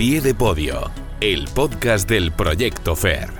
pie de podio, el podcast del Proyecto FER.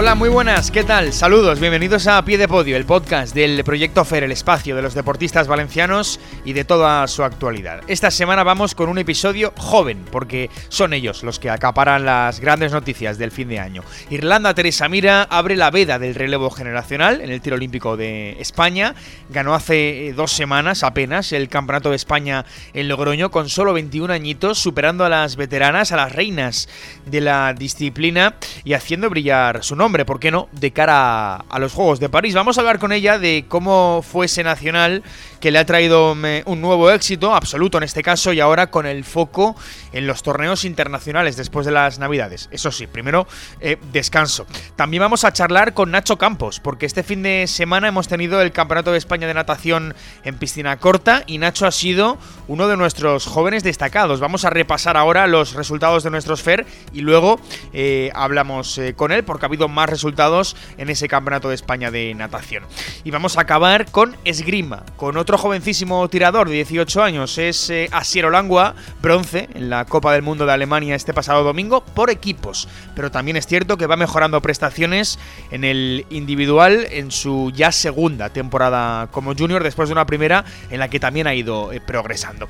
Hola, muy buenas, ¿qué tal? Saludos, bienvenidos a Pie de Podio, el podcast del Proyecto FER, el espacio de los deportistas valencianos y de toda su actualidad. Esta semana vamos con un episodio joven, porque son ellos los que acaparan las grandes noticias del fin de año. Irlanda Teresa Mira abre la veda del relevo generacional en el tiro olímpico de España. Ganó hace eh, dos semanas apenas el Campeonato de España en Logroño con solo 21 añitos, superando a las veteranas, a las reinas de la disciplina y haciendo brillar su nombre hombre, ¿por qué no?, de cara a los Juegos de París. Vamos a hablar con ella de cómo fue ese nacional que le ha traído un nuevo éxito, absoluto en este caso, y ahora con el foco en los torneos internacionales después de las Navidades. Eso sí, primero eh, descanso. También vamos a charlar con Nacho Campos, porque este fin de semana hemos tenido el Campeonato de España de Natación en piscina corta y Nacho ha sido uno de nuestros jóvenes destacados. Vamos a repasar ahora los resultados de nuestros FER y luego eh, hablamos eh, con él porque ha habido más resultados en ese Campeonato de España de Natación. Y vamos a acabar con esgrima, con otro jovencísimo tirador de 18 años, es eh, Asiero Langua, bronce en la Copa del Mundo de Alemania este pasado domingo por equipos, pero también es cierto que va mejorando prestaciones en el individual en su ya segunda temporada como junior después de una primera en la que también ha ido eh, progresando.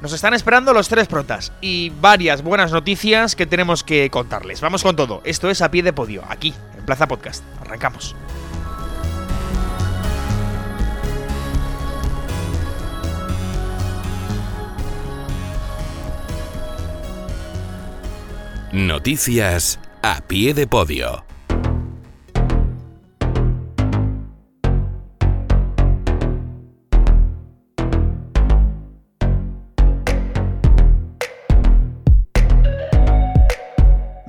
Nos están esperando los tres protas y varias buenas noticias que tenemos que contarles. Vamos con todo. Esto es a pie de podio, aquí, en Plaza Podcast. Arrancamos. Noticias a pie de podio.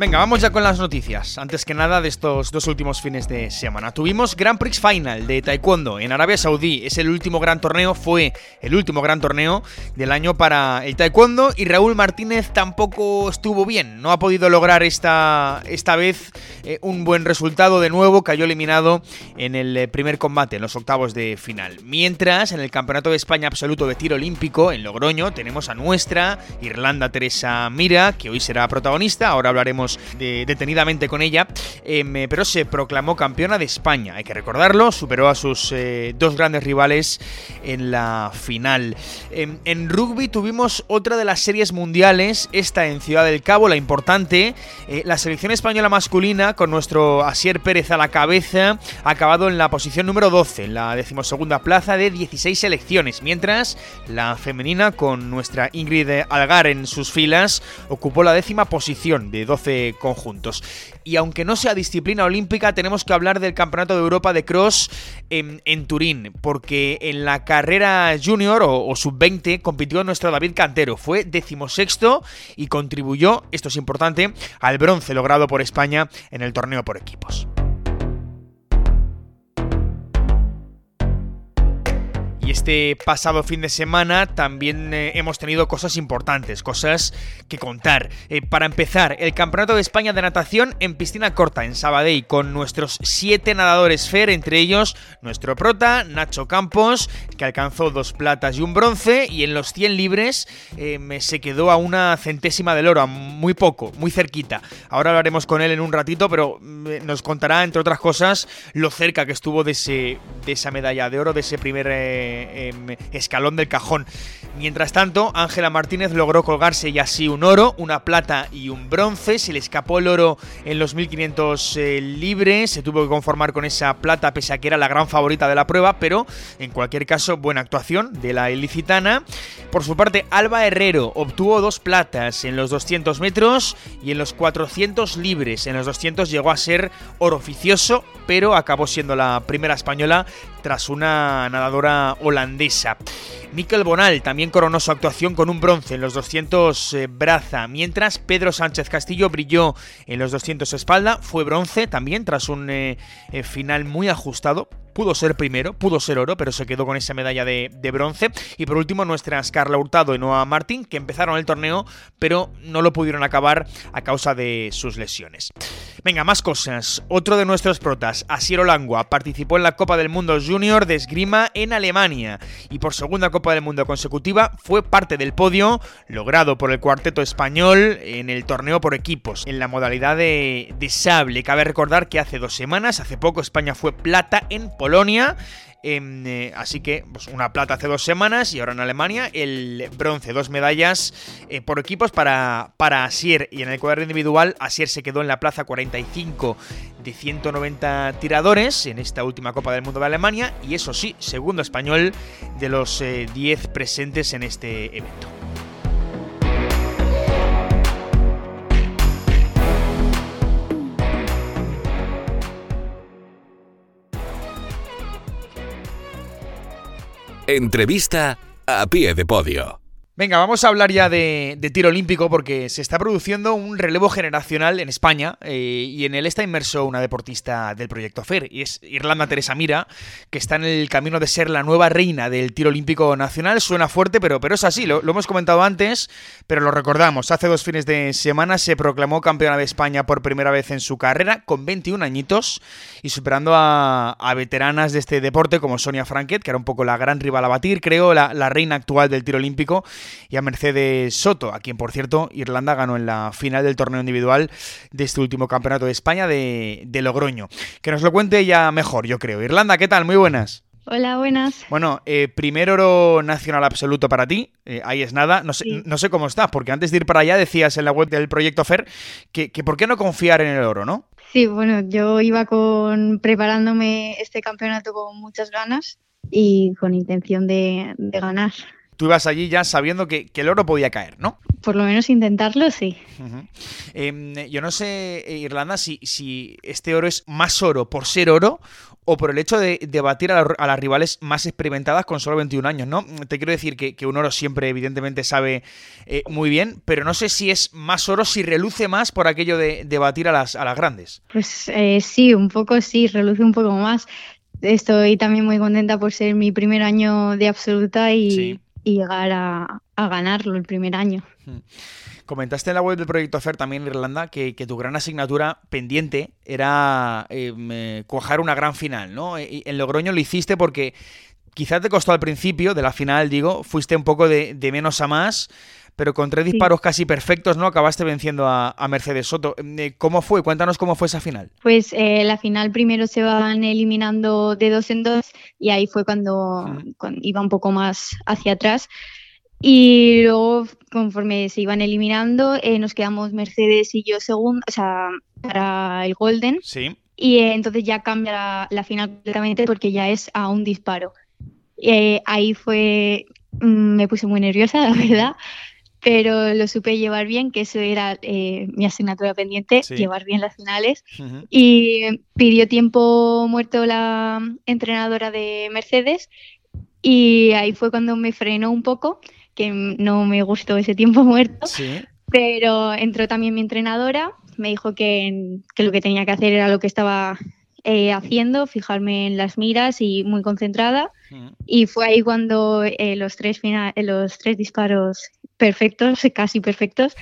Venga, vamos ya con las noticias. Antes que nada de estos dos últimos fines de semana. Tuvimos Grand Prix Final de Taekwondo en Arabia Saudí. Es el último gran torneo, fue el último gran torneo del año para el Taekwondo y Raúl Martínez tampoco estuvo bien. No ha podido lograr esta, esta vez eh, un buen resultado de nuevo. Cayó eliminado en el eh, primer combate, en los octavos de final. Mientras, en el Campeonato de España Absoluto de Tiro Olímpico en Logroño tenemos a nuestra Irlanda Teresa Mira, que hoy será protagonista. Ahora hablaremos detenidamente con ella, em, eh, pero se proclamó campeona de España. Hay que recordarlo, superó a sus eh, dos grandes rivales en la final. Em, en rugby tuvimos otra de las series mundiales, esta en Ciudad del Cabo, la importante. Eh, la selección española masculina, con nuestro Asier Pérez a la cabeza, ha acabado en la posición número 12, en la decimosegunda plaza de 16 selecciones, mientras la femenina, con nuestra Ingrid Algar en sus filas, ocupó la décima posición de 12 conjuntos. Y aunque no sea disciplina olímpica, tenemos que hablar del Campeonato de Europa de Cross en, Turín, porque en la carrera junior o, sub-20 compitió nuestro David Cantero, fue decimosexto y contribuyó, esto es importante, al bronce logrado por España en el torneo por equipos. Y este pasado fin de semana también eh, hemos tenido cosas importantes, cosas que contar. Eh, para empezar, el Campeonato de España de Natación en piscina corta en Sabadell con nuestros siete nadadores FER, entre ellos nuestro prota, Nacho Campos, que alcanzó dos platas y un bronce, y en los 100 libres eh, se quedó a una centésima del oro, a muy poco, muy cerquita. Ahora hablaremos con él en un ratito, pero nos contará, entre otras cosas, lo cerca que estuvo de, ese, de esa medalla de oro, de ese primer escalón del cajón. Mientras tanto, Ángela Martínez logró colgarse y así un oro, una plata y un bronce. Se le escapó el oro en los 1500 eh, libres. Se tuvo que conformar con esa plata, pese a que era la gran favorita de la prueba. Pero en cualquier caso, buena actuación de la ilicitana. Por su parte, Alba Herrero obtuvo dos platas en los 200 metros y en los 400 libres. En los 200 llegó a ser oro oficioso, pero acabó siendo la primera española tras una nadadora holandesa. Mikel Bonal también coronó su actuación con un bronce en los 200 eh, braza, mientras Pedro Sánchez Castillo brilló en los 200 espalda, fue bronce también tras un eh, eh, final muy ajustado pudo ser primero, pudo ser oro, pero se quedó con esa medalla de, bronce. Y por último, nuestras Carla Hurtado y Noah Martín, que empezaron el torneo, pero no lo pudieron acabar a causa de sus lesiones. Venga, más cosas. Otro de nuestros protas, Asiero Langua, participó en la Copa del Mundo Junior de esgrima en Alemania y por segunda Copa del Mundo consecutiva fue parte del podio logrado por el cuarteto español en el torneo por equipos, en la modalidad de, de sable. Cabe recordar que hace dos semanas, hace poco, España fue plata en Polonia. Em, eh, así que pues, una plata hace dos semanas y ahora en Alemania el bronce, dos medallas eh, por equipos para, para Asier. Y en el cuadro individual, Asier se quedó en la plaza 45 de 190 tiradores en esta última Copa del Mundo de Alemania. Y eso sí, segundo español de los 10 eh, presentes en este evento. Entrevista a pie de podio. Venga, vamos a hablar ya de, tiro olímpico porque se está produciendo un relevo generacional en España eh, y en él está inmerso una deportista del proyecto FER y es Irlanda Teresa Mira, que está en el camino de ser la nueva reina del tiro olímpico nacional. Suena fuerte, pero, pero es así, lo, hemos comentado antes, pero lo recordamos. Hace dos fines de semana se proclamó campeona de España por primera vez en su carrera con 21 añitos y superando a, veteranas de este deporte como Sonia Franket, que era un poco la gran rival a batir, creo, la, la reina actual del tiro olímpico y a Mercedes Soto, a quien por cierto Irlanda ganó en la final del torneo individual de este último campeonato de España de, Logroño. Que nos lo cuente ella mejor, yo creo. Irlanda, ¿qué tal? Muy buenas. Hola, buenas. Bueno, eh, primer oro nacional absoluto para ti, eh, ahí es nada. No sé, no sé cómo estás, porque antes de ir para allá decías en la web del proyecto FER que, que por qué no confiar en el oro, ¿no? Sí, bueno, yo iba con preparándome este campeonato con muchas ganas y con intención de ganar tú ibas allí ya sabiendo que, el oro podía caer, ¿no? Por lo menos intentarlo, sí. Em, yo no sé, eh, Irlanda, si, si, este oro es más oro por ser oro o por el hecho de, batir a, las rivales más experimentadas con solo 21 años, ¿no? Te quiero decir que, un oro siempre, evidentemente, sabe eh, muy bien, pero no sé si es más oro, si reluce más por aquello de, batir a las, a las grandes. Pues eh, sí, un poco sí, reluce un poco más. Estoy también muy contenta por ser mi primer año de absoluta y, y llegar a, ganarlo el primer año. Comentaste en la web del proyecto FER también en Irlanda que, tu gran asignatura pendiente era eh, cuajar una gran final, ¿no? Y en Logroño lo hiciste porque quizás te costó al principio de la final, digo, fuiste un poco de menos a más, pero con tres disparos casi perfectos, ¿no? Acabaste venciendo a, Mercedes Soto. Eh, ¿Cómo fue? Cuéntanos cómo fue esa final. Pues eh, la final primero se van eliminando de dos en dos y ahí fue cuando, iba un poco más hacia atrás. Y luego, conforme se iban eliminando, eh, nos quedamos Mercedes y yo segundo, o sea, para el Golden. Sí. Y entonces ya cambia la, final completamente porque ya es a un disparo. ahí fue, mm, me puse muy nerviosa, la verdad, pero lo supe llevar bien, que eso era eh, mi asignatura pendiente, llevar bien las finales. Y pidió tiempo muerto la entrenadora de Mercedes y ahí fue cuando me frenó un poco, que no me gustó ese tiempo muerto. Pero entró también mi entrenadora, me dijo que, que, lo que tenía que hacer era lo que estaba eh, haciendo, fijarme en las miras y muy concentrada. Y fue ahí cuando eh, los, tres los tres disparos perfectos, casi perfectos,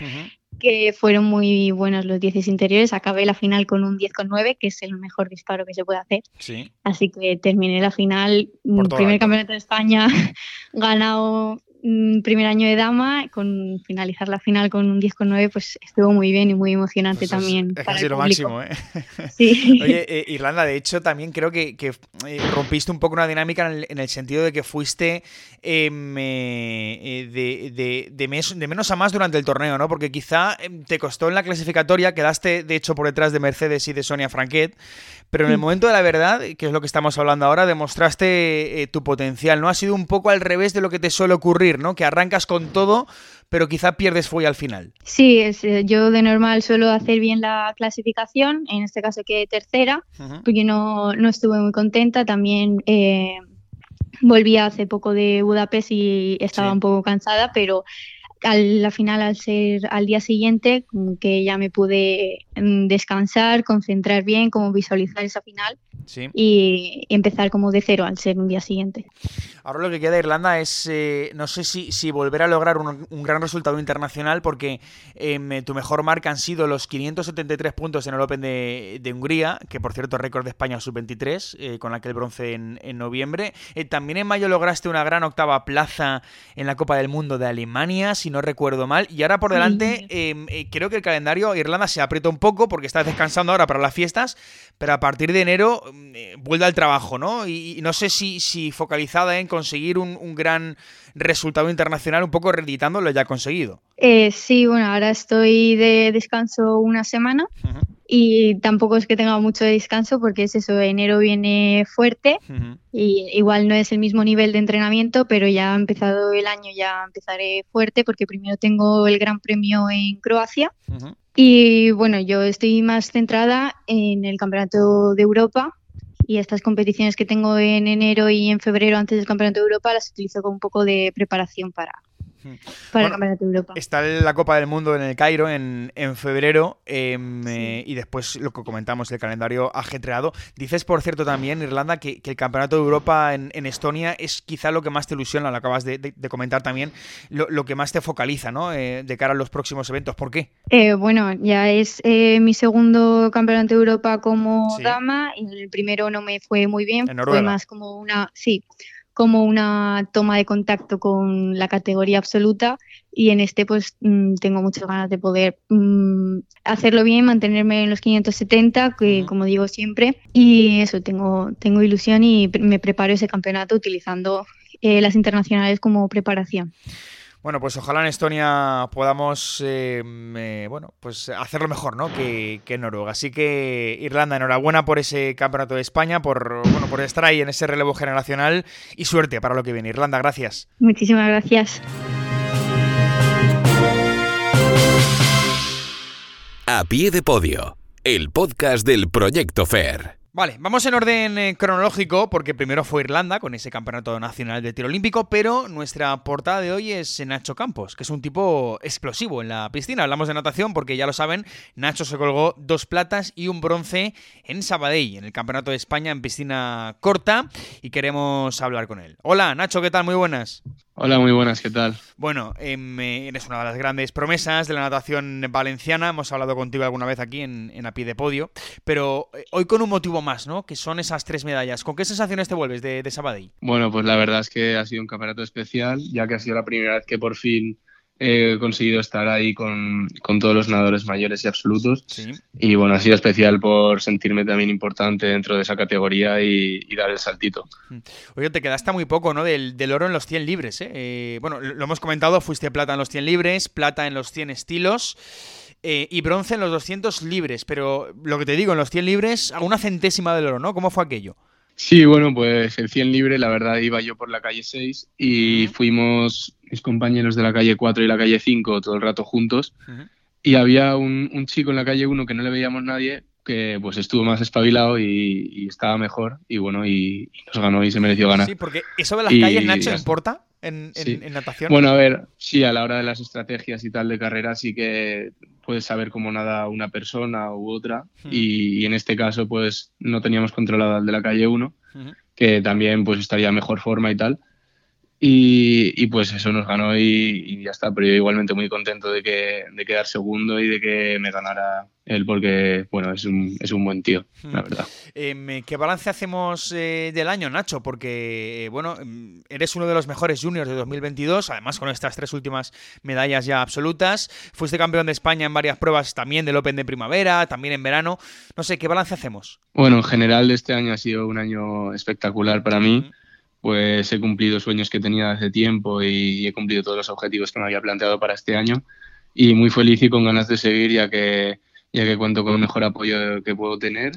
que fueron muy buenos los 10 interiores. Acabé la final con un 10,9, que es el mejor disparo que se puede hacer. Así que terminé la final, primer campeonato de España, ganado primer año de dama, con finalizar la final con un 10 con 9, pues estuvo muy bien y muy emocionante pues también. Es, casi lo máximo, ¿eh? Sí. Oye, eh, Irlanda, de hecho, también creo que, eh, rompiste un poco una dinámica en el, sentido de que fuiste em, eh, de, de, de, menos a más durante el torneo, ¿no? Porque quizá em, te costó en la clasificatoria, quedaste de hecho por detrás de Mercedes y de Sonia Franquet, pero en el momento de la verdad, que es lo que estamos hablando ahora, demostraste tu potencial, ¿no? Ha sido un poco al revés de lo que te suele ocurrir ¿no? Que arrancas con todo, pero quizá pierdes fuelle al final. Sí, es, eh, yo de normal suelo hacer bien la clasificación, en este caso quedé tercera, porque no, no, estuve muy contenta, también eh, volví hace poco de Budapest y estaba un poco cansada, pero a la final al ser al día siguiente, que ya me pude mm, descansar, concentrar bien, como visualizar esa final y empezar como de cero al ser un día siguiente. Ahora lo que queda de Irlanda es, eh, no sé si, si, volver a lograr un, gran resultado internacional, porque em, tu mejor marca han sido los 573 puntos en el Open de, Hungría, que por cierto récord de España sub-23, eh, con aquel bronce en, noviembre. Eh, también en mayo lograste una gran octava plaza en la Copa del Mundo de Alemania, si no recuerdo mal. Y ahora por delante, em, creo que el calendario Irlanda se aprieta un poco porque estás descansando ahora para las fiestas, pero a partir de enero vuelve al trabajo, ¿no? Y, no sé si, si focalizada en conseguir un, gran resultado internacional, un poco reeditando lo ya conseguido. Eh, sí, bueno, ahora estoy de descanso una semana y tampoco es que tenga mucho descanso porque es eso, enero viene fuerte y igual no es el mismo nivel de entrenamiento, pero ya ha empezado el año, ya empezaré fuerte porque primero tengo el Gran Premio en Croacia. Y bueno, yo estoy más centrada en el Campeonato de Europa y estas competiciones que tengo en enero y en febrero antes del Campeonato de Europa las utilizo con un poco de preparación para, para el Campeonato de Europa. Está la Copa del Mundo en el Cairo en, en febrero em, eh, y después lo que comentamos, el calendario ajetreado. Dices, por cierto, también, Irlanda, que, el Campeonato de Europa en, Estonia es quizá lo que más te ilusiona, lo acabas de, comentar también, lo, que más te focaliza ¿no? Eh, de cara a los próximos eventos. ¿Por qué? Eh, bueno, ya es mi segundo Campeonato de Europa como dama y el primero no me fue muy bien, fue más como una... Sí, como una toma de contacto con la categoría absoluta y en este pues mm, tengo muchas ganas de poder mm, hacerlo bien, mantenerme en los 570, que como digo siempre, y eso, tengo, tengo ilusión y me preparo ese campeonato utilizando eh, las internacionales como preparación. Bueno, pues ojalá en Estonia podamos eh, eh, bueno, pues hacerlo mejor ¿no? que, en Noruega. Así que Irlanda, enhorabuena por ese campeonato de España, por, bueno, por estar ahí en ese relevo generacional y suerte para lo que viene. Irlanda, gracias. Muchísimas gracias. A pie de podio, el podcast del Proyecto Fair. Vale, vamos en orden eh, cronológico porque primero fue Irlanda con ese campeonato nacional de tiro olímpico, pero nuestra portada de hoy es Nacho Campos, que es un tipo explosivo en la piscina. Hablamos de natación porque ya lo saben, Nacho se colgó dos platas y un bronce en Sabadell, en el Campeonato de España en piscina corta, y queremos hablar con él. Hola, Nacho, ¿qué tal? Muy buenas. Hola, muy buenas, ¿qué tal? Bueno, em, eh, eres una de las grandes promesas de la natación valenciana. Hemos hablado contigo alguna vez aquí en, en A Pie de Podio, pero eh, hoy con un motivo más, ¿no? Que son esas tres medallas. ¿Con qué sensaciones te vuelves de, de Sabadell? Bueno, pues la verdad es que ha sido un campeonato especial, ya que ha sido la primera vez que por fin he conseguido estar ahí con, todos los nadadores mayores y absolutos. Y bueno, ha sido especial por sentirme también importante dentro de esa categoría y, dar el saltito. Mm. Oye, te quedaste muy poco, ¿no? Del, oro en los 100 libres, ¿eh? ¿eh? Bueno, lo hemos comentado, fuiste plata en los 100 libres, plata en los 100 estilos. Eh, y bronce en los 200 libres, pero lo que te digo, en los 100 libres, a una centésima del oro, ¿no? ¿Cómo fue aquello? Sí, bueno, pues el 100 libre, la verdad, iba yo por la calle 6 y fuimos mis compañeros de la calle 4 y la calle 5 todo el rato juntos. Y había un, un, chico en la calle 1 que no le veíamos nadie, que pues estuvo más espabilado y, estaba mejor. Y bueno, y, nos ganó y se mereció ganar. Sí, porque eso de las calles, Nacho, ¿importa en, en, natación? Bueno, a ver, sí, a la hora de las estrategias y tal de carrera sí que puedes saber cómo nada una persona u otra. y, en este caso, pues no teníamos controlado al de la calle 1, que también pues estaría mejor forma y tal. Y, pues eso nos ganó y, ya está, pero yo igualmente muy contento de, que, de quedar segundo y de que me ganara él porque, bueno, es un, es un buen tío, la hmm. verdad. Em, ¿Qué balance hacemos eh, del año, Nacho? Porque, eh, bueno, em, eres uno de los mejores juniors de 2022, además con estas tres últimas medallas ya absolutas. Fuiste campeón de España en varias pruebas también del Open de primavera, también en verano. No sé, ¿qué balance hacemos? Bueno, en general este año ha sido un año espectacular para mí pues he cumplido sueños que tenía hace tiempo y he cumplido todos los objetivos que me había planteado para este año. Y muy feliz y con ganas de seguir ya que ya que cuento con el mejor apoyo que puedo tener.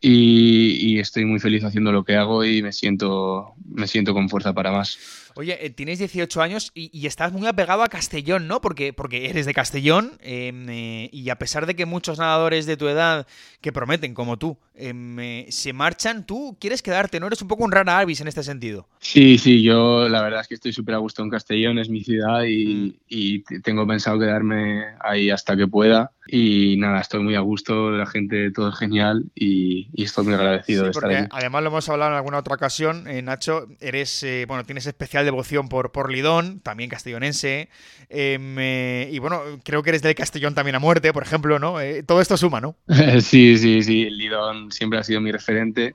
Y, estoy muy feliz haciendo lo que hago y me siento me siento con fuerza para más. Oye, eh, tienes 18 años y, estás muy apegado a Castellón, ¿no? Porque, porque eres de Castellón em, eh, y a pesar de que muchos nadadores de tu edad que prometen, como tú, em, eh, se marchan, tú quieres quedarte, ¿no? Eres un poco un rara avis en este sentido. Sí, sí, yo la verdad es que estoy súper a gusto en Castellón, es mi ciudad y, mm. tengo pensado quedarme ahí hasta que pueda. Y nada, estoy muy a gusto, la gente, todo es genial y, estoy muy agradecido de estar aquí. Además, lo hemos hablado en alguna otra ocasión, Nacho, eres, bueno, tienes especial devoción por, por Lidón, también castellonense. Em, eh, y bueno, creo que eres del Castellón también a muerte, por ejemplo, ¿no? Eh, todo esto suma, ¿no? sí, sí, sí. Lidón siempre ha sido mi referente.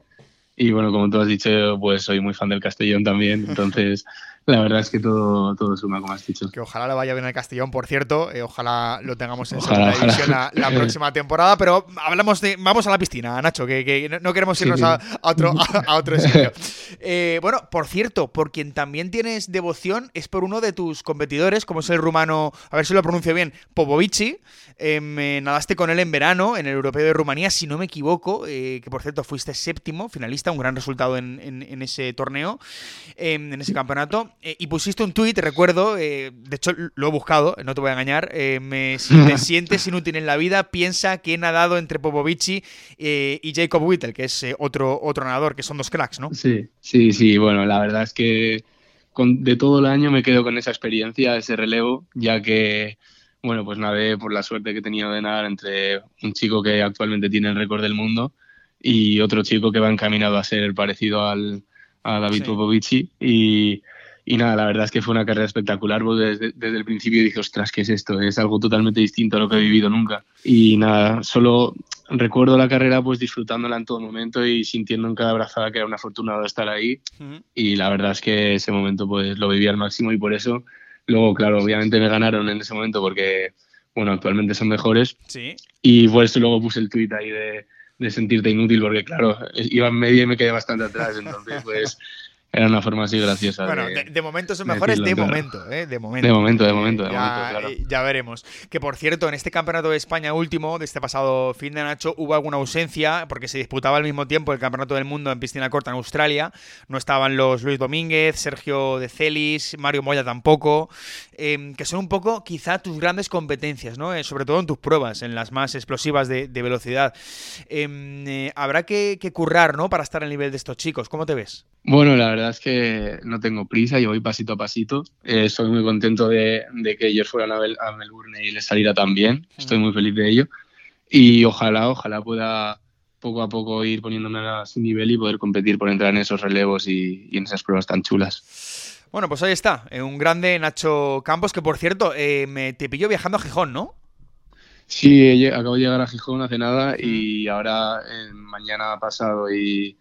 Y bueno, como tú has dicho, pues soy muy fan del Castellón también. Entonces, la verdad es que todo, todo suma, como has dicho. Que ojalá le vaya bien al Castellón, por cierto. Eh, ojalá lo tengamos en segunda división la, próxima temporada. Pero hablamos de. Vamos a la piscina, Nacho, que, no queremos irnos A, otro, a, otro sitio. Eh, bueno, por cierto, por quien también tienes devoción es por uno de tus competidores, como es el rumano, a ver si lo pronuncio bien, Popovici. Em, nadaste con él en verano en el Europeo de Rumanía, si no me equivoco, eh, que por cierto fuiste séptimo, finalista, un gran resultado en, ese torneo, em, en ese campeonato. Eh, y pusiste un tuit, recuerdo, eh, de hecho lo he buscado, no te voy a engañar, me, si te sientes inútil en la vida, piensa que he nadado entre Popovici y Jacob Whittle, que es otro, otro nadador, que son dos cracks, ¿no? Sí, sí, sí, bueno, la verdad es que de todo el año me quedo con esa experiencia, ese relevo, ya que bueno, pues nadé por la suerte que he tenido de nadar entre un chico que actualmente tiene el récord del mundo y otro chico que va encaminado a ser parecido al, a David Popovici. Y, y, nada, la verdad es que fue una carrera espectacular, porque desde, desde, el principio dije, ostras, ¿qué es esto? Es algo totalmente distinto a lo que he vivido nunca. Y nada, solo recuerdo la carrera pues disfrutándola en todo momento y sintiendo en cada brazada que era un afortunado estar ahí. Y la verdad es que ese momento pues lo viví al máximo y por eso Luego, claro, obviamente me ganaron en ese momento porque, bueno, actualmente son mejores. Sí. Y por eso luego puse el tweet ahí de, de sentirte inútil porque, claro, iba en media y me quedé bastante atrás. Entonces, pues era una forma así graciosa. Bueno, de, momento son mejores de momento, ¿eh? De momento. De momento, de momento, de ya, momento, claro. Eh, ya veremos. Que por cierto, en este campeonato de España último, de este pasado fin de Nacho, hubo alguna ausencia porque se disputaba al mismo tiempo el campeonato del mundo en piscina corta en Australia. No estaban los Luis Domínguez, Sergio de Celis, Mario Moya tampoco. Em, que son un poco quizá tus grandes competencias, ¿no? Eh, sobre todo en tus pruebas, en las más explosivas de, velocidad. Em, eh, habrá que, que currar, ¿no? Para estar al nivel de estos chicos. ¿Cómo te ves? Bueno, la verdad es que no tengo prisa, yo voy pasito a pasito. Eh, estoy muy contento de, que ellos fueran a, Melbourne y les saliera tan bien. Estoy muy feliz de ello. Y ojalá, ojalá pueda poco a poco ir poniéndome a su nivel y poder competir por entrar en esos relevos y, en esas pruebas tan chulas. Bueno, pues ahí está, eh, un grande Nacho Campos, que por cierto, eh, me te pilló viajando a Gijón, ¿no? Sí, acabo de llegar a Gijón hace nada y ahora mañana pasado y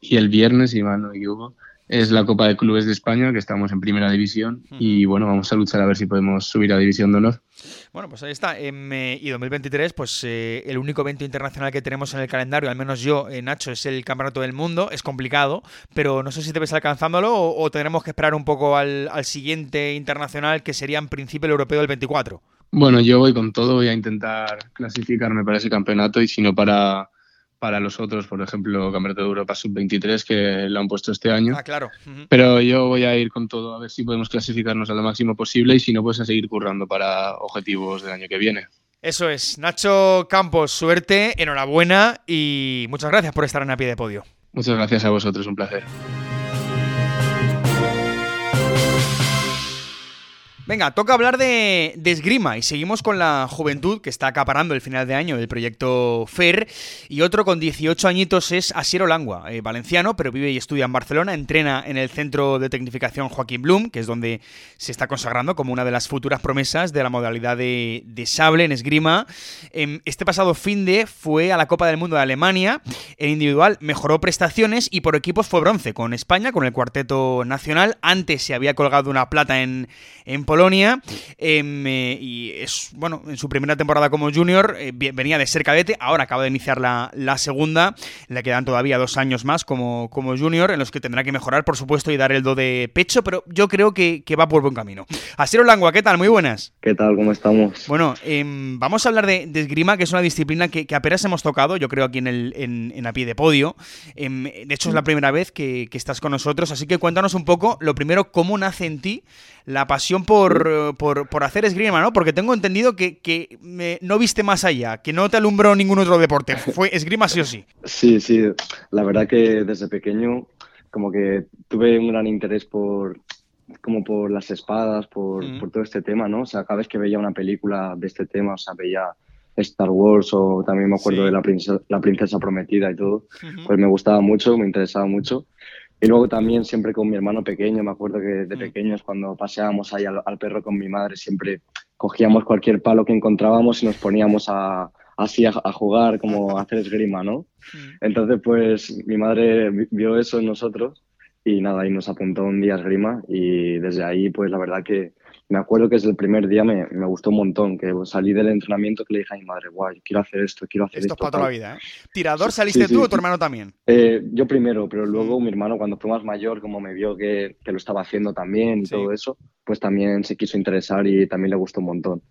y el viernes, si mal no me equivoco, es la Copa de Clubes de España, que estamos en primera división. Y bueno, vamos a luchar a ver si podemos subir a División de Honor. Bueno, pues ahí está. y 2023, pues eh, el único evento internacional que tenemos en el calendario, al menos yo, eh, Nacho, es el Campeonato del Mundo. Es complicado, pero no sé si te ves alcanzándolo o, tendremos que esperar un poco al, al, siguiente internacional, que sería en principio el europeo del 24. Bueno, yo voy con todo, voy a intentar clasificarme para ese campeonato y si no para para los otros, por ejemplo, Campeonato de Europa Sub-23, que lo han puesto este año. Ah, claro. Pero yo voy a ir con todo a ver si podemos clasificarnos a lo máximo posible y si no, pues a seguir currando para objetivos del año que viene. Eso es. Nacho Campos, suerte, enhorabuena y muchas gracias por estar en a pie de podio. Muchas gracias a vosotros, un placer. Venga, toca hablar de, esgrima y seguimos con la juventud que está acaparando el final de año del proyecto FER y otro con 18 añitos es Asiero Langua, eh, valenciano, pero vive y estudia en Barcelona, entrena en el Centro de Tecnificación Joaquín Blum, que es donde se está consagrando como una de las futuras promesas de la modalidad de, sable en esgrima. Em, este pasado fin de fue a la Copa del Mundo de Alemania, en individual mejoró prestaciones y por equipos fue bronce con España, con el cuarteto nacional, antes se había colgado una plata en, en. Em, eh, y es, bueno, en su primera temporada como junior eh, venía de ser cadete, ahora acaba de iniciar la, segunda. Le quedan todavía dos años más como, como junior, en los que tendrá que mejorar, por supuesto, y dar el do de pecho, pero yo creo que, va por buen camino. Asiero Langua, ¿qué tal? Muy buenas. ¿Qué tal? ¿Cómo estamos? Bueno, em, vamos a hablar de, esgrima, que es una disciplina que, apenas hemos tocado, yo creo, aquí en, el, en, en A Pie de Podio. Em, de hecho, es la primera vez que, estás con nosotros, así que cuéntanos un poco, lo primero, cómo nace en ti la pasión por, por, hacer esgrima, ¿no? Porque tengo entendido que, no viste más allá, que no te alumbró ningún otro deporte, fue esgrima sí o sí. Sí, sí, la verdad que desde pequeño como que tuve un gran interés por como por las espadas, por, mm. por todo este tema, ¿no? O sea, cada vez que veía una película de este tema, o sea, veía Star Wars o también me acuerdo de la princesa, la princesa prometida y todo, pues me gustaba mucho, me interesaba mucho. Y luego también siempre con mi hermano pequeño, me acuerdo que de mm. pequeños cuando paseábamos ahí al, perro con mi madre, siempre cogíamos cualquier palo que encontrábamos y nos poníamos a, así a, jugar, como a hacer esgrima, ¿no? Mm. Entonces, pues mi madre vio eso en nosotros y nada, y nos apuntó un día a esgrima y desde ahí, pues la verdad que me acuerdo que desde el primer día me, me, gustó un montón, que salí del entrenamiento que le dije a mi madre, guay, quiero hacer esto, quiero hacer esto. Esto para toda la vida, ¿eh? ¿Tirador saliste tú o tu hermano también? Eh, yo primero, pero luego mm. mi hermano cuando fue más mayor, como me vio que, que lo estaba haciendo también y todo eso, pues también se quiso interesar y también le gustó un montón.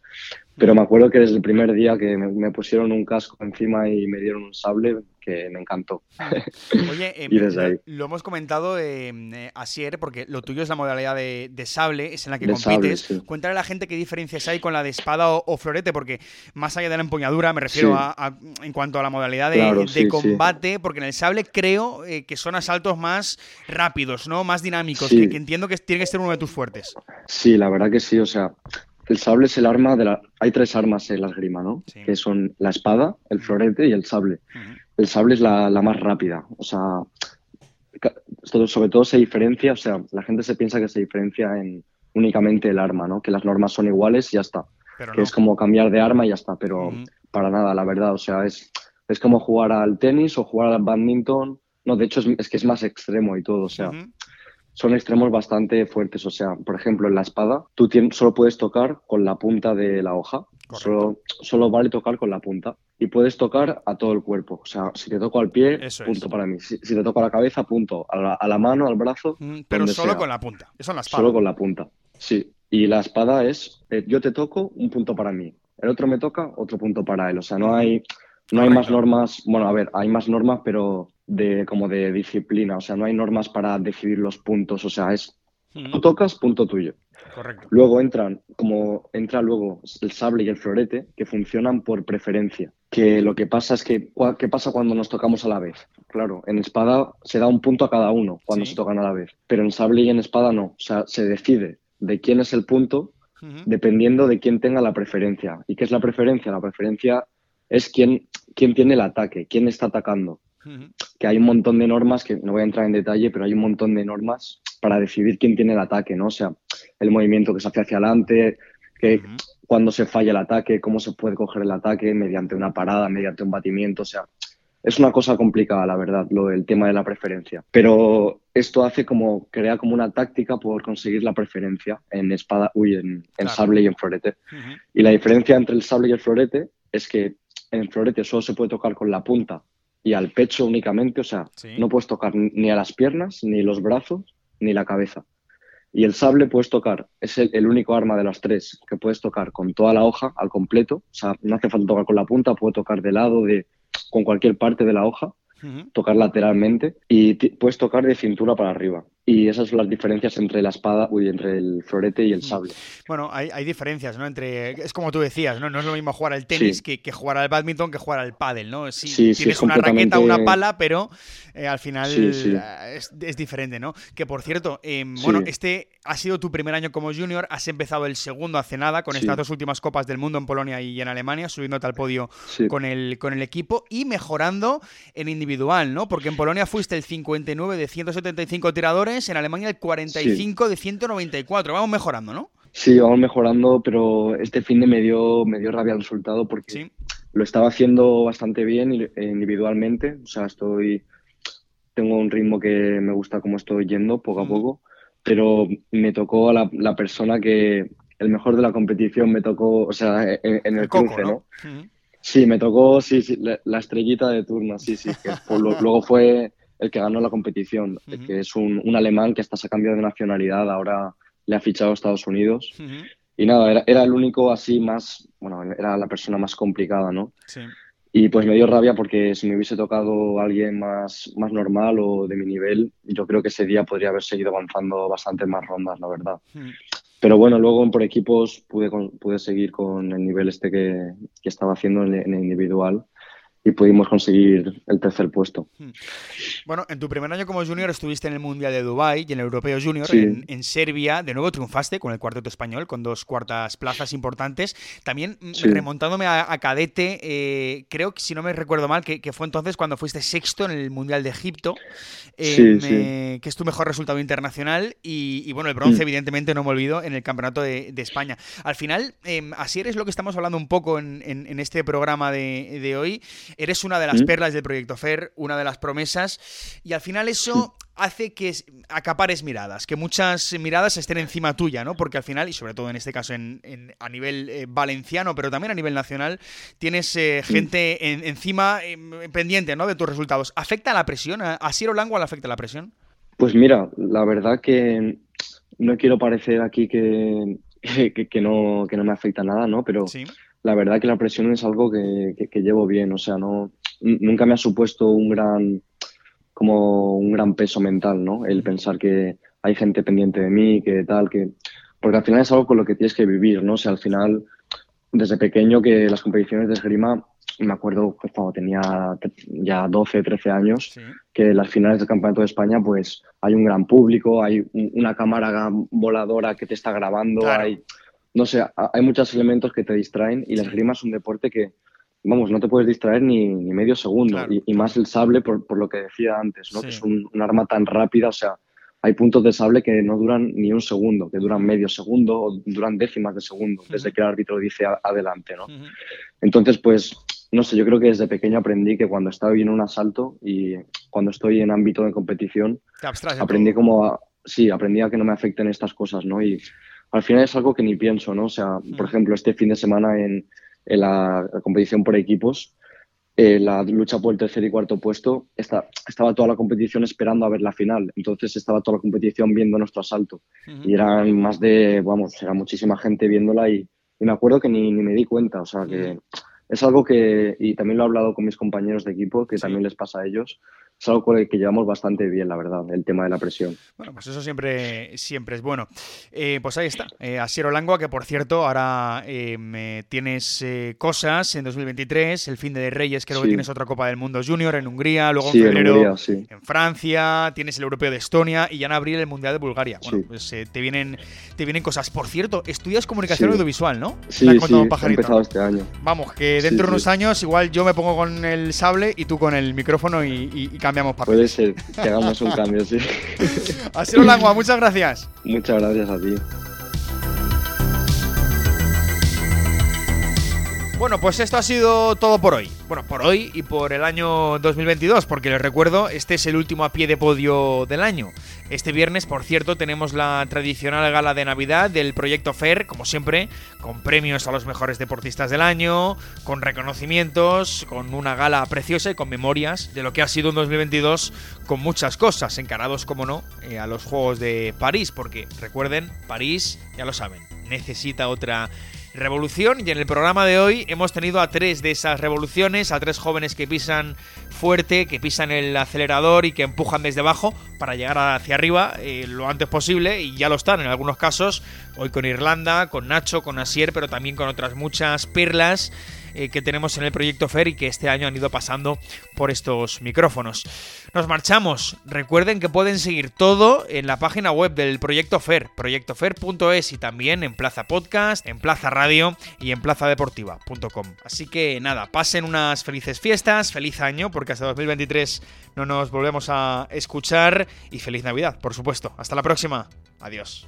Pero me acuerdo que desde el primer día que me, pusieron un casco encima y me dieron un sable, que me encantó. Oye, eh, lo, hemos comentado eh, Asier, porque lo tuyo es la modalidad de, sable, es en la que compites. Cuéntale a la gente qué diferencias hay con la de espada o, florete, porque más allá de la empuñadura, me refiero a, en cuanto a la modalidad de, combate, porque en el sable creo eh, que son asaltos más rápidos, ¿no? Más dinámicos, que, que entiendo que tiene que ser uno de tus fuertes. Sí, la verdad que sí, o sea, el sable es el arma de la... Hay tres armas en la esgrima, ¿no? Que son la espada, el florete y el sable. El sable es la, más rápida, o sea, sobre todo se diferencia, o sea, la gente se piensa que se diferencia en únicamente el arma, ¿no? Que las normas son iguales y ya está. que es como cambiar de arma y ya está, pero para nada, la verdad, o sea, es, es como jugar al tenis o jugar al badminton. No, de hecho es, que es más extremo y todo, o sea, son extremos bastante fuertes. O sea, por ejemplo, en la espada, tú solo puedes tocar con la punta de la hoja. Solo, solo, vale tocar con la punta. Y puedes tocar a todo el cuerpo. O sea, si te toco al pie, punto para mí. Si, te toco a la cabeza, punto. A la, mano, al brazo. Mm, pero solo con la punta. Eso es la espada. Solo con la punta. Sí. Y la espada es, eh, yo te toco, un punto para mí. El otro me toca, otro punto para él. O sea, no hay, no hay más normas. Bueno, a ver, hay más normas, pero de como de disciplina, o sea, no hay normas para decidir los puntos, o sea, es tú tocas, punto tuyo. Correcto. Luego entran, como entra luego el sable y el florete, que funcionan por preferencia. Que lo que pasa es que, ¿qué pasa cuando nos tocamos a la vez? Claro, en espada se da un punto a cada uno cuando se tocan a la vez, pero en sable y en espada no, o sea, se decide de quién es el punto dependiendo de quién tenga la preferencia. ¿Y qué es la preferencia? La preferencia es quién, quién tiene el ataque, quién está atacando que hay un montón de normas, que no voy a entrar en detalle, pero hay un montón de normas para decidir quién tiene el ataque, ¿no? O sea, el movimiento que se hace hacia adelante, que cuando se falla el ataque, cómo se puede coger el ataque mediante una parada, mediante un batimiento, o sea, es una cosa complicada, la verdad, lo del tema de la preferencia. Pero esto hace como, crea como una táctica por conseguir la preferencia en espada, uy, en, sable y en florete. Y la diferencia entre el sable y el florete es que en el florete solo se puede tocar con la punta y al pecho únicamente, o sea, no puedes tocar ni a las piernas, ni los brazos, ni la cabeza. Y el sable puedes tocar, es el, único arma de las tres que puedes tocar con toda la hoja al completo, o sea, no hace falta tocar con la punta, puedo tocar de lado, de, con cualquier parte de la hoja, tocar lateralmente y puedes tocar de cintura para arriba. Y esas son las diferencias entre la espada, uy, entre el florete y el mm. sable. Bueno, hay, hay, diferencias, ¿no? Entre, es como tú decías, ¿no? No es lo mismo jugar al tenis que, que, jugar al badminton que jugar al pádel, ¿no? Sí, tienes una raqueta, una pala, pero eh, al final eh, es, es, diferente, ¿no? Que por cierto, em, bueno, este ha sido tu primer año como junior, has empezado el segundo hace nada con estas dos últimas copas del mundo en Polonia y en Alemania, subiéndote al podio con, el, con el equipo y mejorando en individual, ¿no? Porque en Polonia fuiste el 59 de 175 tiradores en Alemania el 45 de 194. Vamos mejorando, ¿no? Sí, vamos mejorando, pero este fin de me dio, me dio rabia el resultado porque lo estaba haciendo bastante bien individualmente. O sea, estoy. Tengo un ritmo que me gusta como estoy yendo poco a poco, pero me tocó a la, persona que. El mejor de la competición me tocó, o sea, en, el, cruce, ¿no? Sí, me tocó, sí, sí, la, estrellita de turno, sí, sí. luego fue el que ganó la competición, que es un, alemán que hasta se ha cambiado de nacionalidad, ahora le ha fichado a Estados Unidos. Y nada, era, el único así más, bueno, era la persona más complicada, ¿no? Sí. Y pues me dio rabia porque si me hubiese tocado alguien más, más normal o de mi nivel, yo creo que ese día podría haber seguido avanzando bastante más rondas, la verdad. Pero bueno, luego por equipos pude, pude seguir con el nivel este que, que estaba haciendo en el individual y pudimos conseguir el tercer puesto. Hmm. Bueno, en tu primer año como junior estuviste en el Mundial de Dubai y en el Europeo Junior en, Serbia. De nuevo triunfaste con el cuarteto español, con dos cuartas plazas importantes. También mm, remontándome a, cadete, eh, creo que si no me recuerdo mal, que, fue entonces cuando fuiste sexto en el Mundial de Egipto, eh, que es tu mejor resultado internacional. Y, bueno, el bronce, hmm. evidentemente, no me olvido, en el Campeonato de, España. Al final, em, así eres lo que estamos hablando un poco en, este programa de, de hoy eres una de las mm. perlas del proyecto FER, una de las promesas, y al final eso hace que acapares miradas, que muchas miradas estén encima tuya, ¿no? Porque al final, y sobre todo en este caso en, a nivel eh, valenciano, pero también a nivel nacional, tienes eh, gente encima em, pendiente, ¿no? De tus resultados. ¿Afecta la presión? ¿A, Siro le afecta la presión? Pues mira, la verdad que no quiero parecer aquí que, que, no, que no me afecta nada, ¿no? Pero la verdad que la presión es algo que, llevo bien, o sea, no, nunca me ha supuesto un gran, como un gran peso mental, ¿no? El pensar que hay gente pendiente de mí, que tal, que... Porque al final es algo con lo que tienes que vivir, ¿no? O sea, al final, desde pequeño que las competiciones de esgrima, me acuerdo cuando tenía ya 12, 13 años, que las finales del Campeonato de España, pues hay un gran público, hay una cámara voladora que te está grabando, hay no sé, hay muchos elementos que te distraen y la esgrima es un deporte que, vamos, no te puedes distraer ni, medio segundo. Y, más el sable, por, lo que decía antes, ¿no? que es un, arma tan rápida, o sea, hay puntos de sable que no duran ni un segundo, que duran medio segundo o duran décimas de segundo, desde que el árbitro dice adelante, ¿no? Entonces, pues, no sé, yo creo que desde pequeño aprendí que cuando estaba en un asalto y cuando estoy en ámbito de competición, aprendí como, sí, aprendí a que no me afecten estas cosas, ¿no? Y al final es algo que ni pienso, ¿no? O sea, por mm. ejemplo, este fin de semana en, la, competición por equipos, eh, la lucha por el tercer y cuarto puesto, estaba toda la competición esperando a ver la final. Entonces estaba toda la competición viendo nuestro asalto. Y eran más de, vamos, era muchísima gente viéndola y, me acuerdo que ni, me di cuenta. O sea, que es algo que, y también lo he hablado con mis compañeros de equipo, que también les pasa a ellos, es algo con el que llevamos bastante bien, la verdad, el tema de la presión. Bueno, pues eso siempre, siempre es bueno. Eh, pues ahí está, eh, Asiero Langua, que por cierto, ahora eh, tienes eh, cosas en 2023, el fin de Reyes, creo que tienes otra Copa del Mundo Junior en Hungría, luego en febrero en, Francia, tienes el Europeo de Estonia y ya en abril el Mundial de Bulgaria. Bueno, pues te, vienen, te vienen cosas. Por cierto, estudias comunicación audiovisual, ¿no? Sí, sí, he empezado este año. Vamos, que dentro de unos años igual yo me pongo con el sable y tú con el micrófono y, y cambiamos para Puede ser que hagamos un cambio, sí. sido Langua, muchas gracias. Muchas gracias a ti. Bueno, pues esto ha sido todo por hoy. Bueno, por hoy y por el año 2022, porque les recuerdo, este es el último a pie de podio del año. Este viernes, por cierto, tenemos la tradicional gala de Navidad del proyecto FER, como siempre, con premios a los mejores deportistas del año, con reconocimientos, con una gala preciosa y con memorias de lo que ha sido un 2022 con muchas cosas, encarados, como no, eh, a los Juegos de París, porque recuerden, París, ya lo saben, necesita otra revolución. Y en el programa de hoy hemos tenido a tres de esas revoluciones, a tres jóvenes que pisan fuerte, que pisan el acelerador y que empujan desde abajo para llegar hacia arriba eh, lo antes posible y ya lo están en algunos casos, hoy con Irlanda, con Nacho, con Asier, pero también con otras muchas perlas eh, que tenemos en el proyecto FER y que este año han ido pasando por estos micrófonos. Nos marchamos. Recuerden que pueden seguir todo en la página web del proyecto FER, proyectofer.es y también en Plaza Podcast, en Plaza Radio y en plazadeportiva.com. Así que nada, pasen unas felices fiestas, feliz año, porque hasta 2023 no nos volvemos a escuchar y feliz Navidad, por supuesto. Hasta la próxima. Adiós.